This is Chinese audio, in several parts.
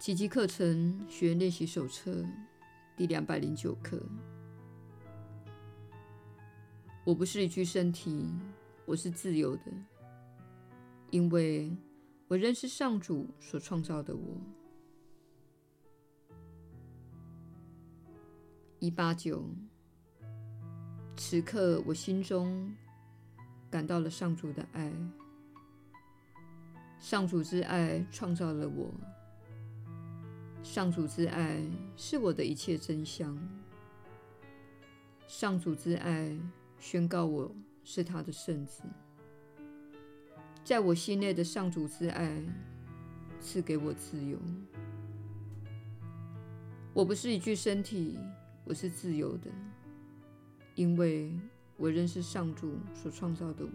奇迹课程学员练习手册第两百零九课。我不是一具身体，我是自由的，因为我仍是上主所创造的我。一八九，此刻我心中感到了上主的爱，上主之爱创造了我。上主之爱是我的一切真相。上主之爱宣告我是他的圣子。在我心内的上主之爱赐给我自由。我不是一具身体，我是自由的，因为我仍是上主所创造的我。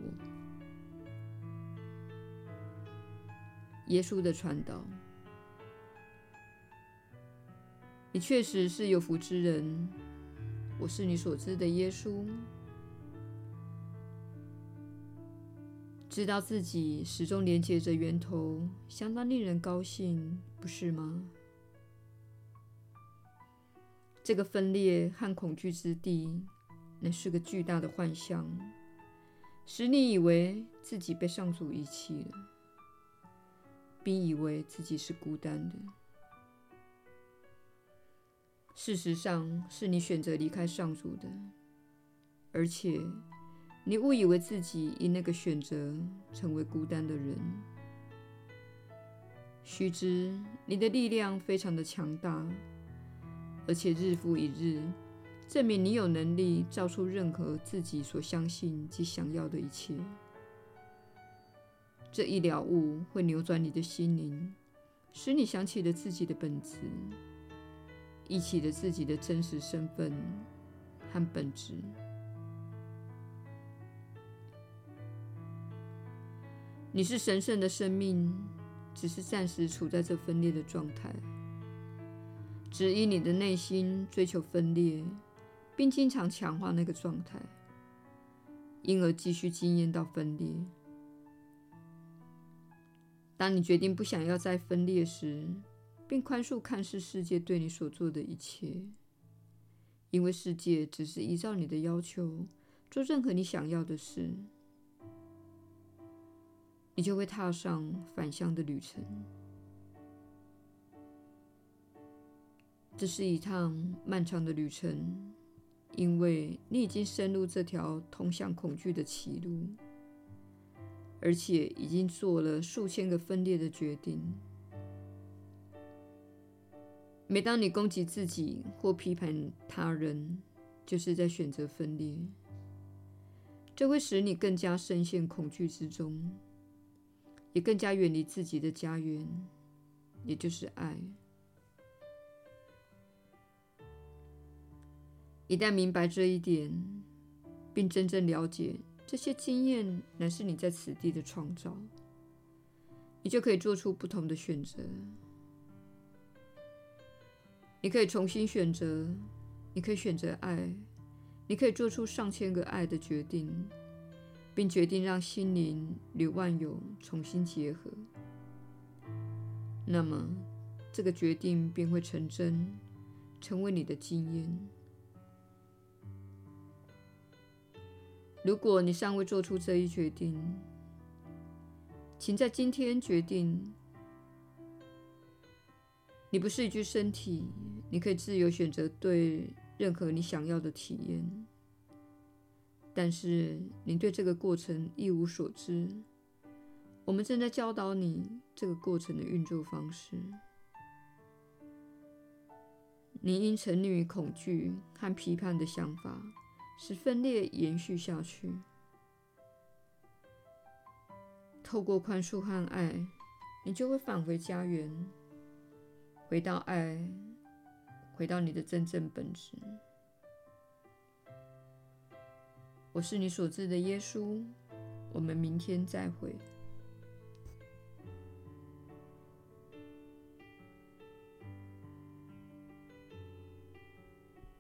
耶稣的传导。你确实是有福之人，我是你所知的耶稣。知道自己始终连接着源头，相当令人高兴，不是吗？这个分裂和恐惧之地，那是个巨大的幻象，使你以为自己被上主遗弃了，并以为自己是孤单的。事实上，是你选择离开上主的，而且你误以为自己因那个选择成为孤单的人。须知，你的力量非常的强大，而且日复一日证明你有能力造出任何自己所相信及想要的一切。这一了悟会扭转你的心灵，使你想起了自己的本质。忆起了自己的真实身份和本质。你是神圣的生命，只是暂时处在这分裂的状态，只因你的内心追求分裂，并经常强化那个状态，因而继续经验到分裂。当你决定不想要再分裂时，并宽恕看似世界对你所做的一切，因为世界只是依照你的要求做任何你想要的事，你就会踏上返乡的旅程。这是一趟漫长的旅程，因为你已经深入这条通向恐惧的歧路，而且已经做了数千个分裂的决定。每当你攻击自己或批判他人，就是在选择分裂。这会使你更加深陷恐惧之中，也更加远离自己的家园，也就是爱。一旦明白这一点，并真正了解这些经验乃是你在此地的创造，你就可以做出不同的选择。你可以重新选择，你可以选择爱，你可以做出上千个爱的决定，并决定让心灵与万有重新结合。那么，这个决定便会成真，成为你的经验。如果你尚未做出这一决定，请在今天决定。你不是一具身体，你可以自由选择对任何你想要的体验，但是你对这个过程一无所知。我们正在教导你这个过程的运作方式。你因沉溺于恐惧和批判的想法，使分裂延续下去。透过宽恕和爱，你就会返回家园。回到爱，回到你的真正本质。我是你所知的耶稣。我们明天再会。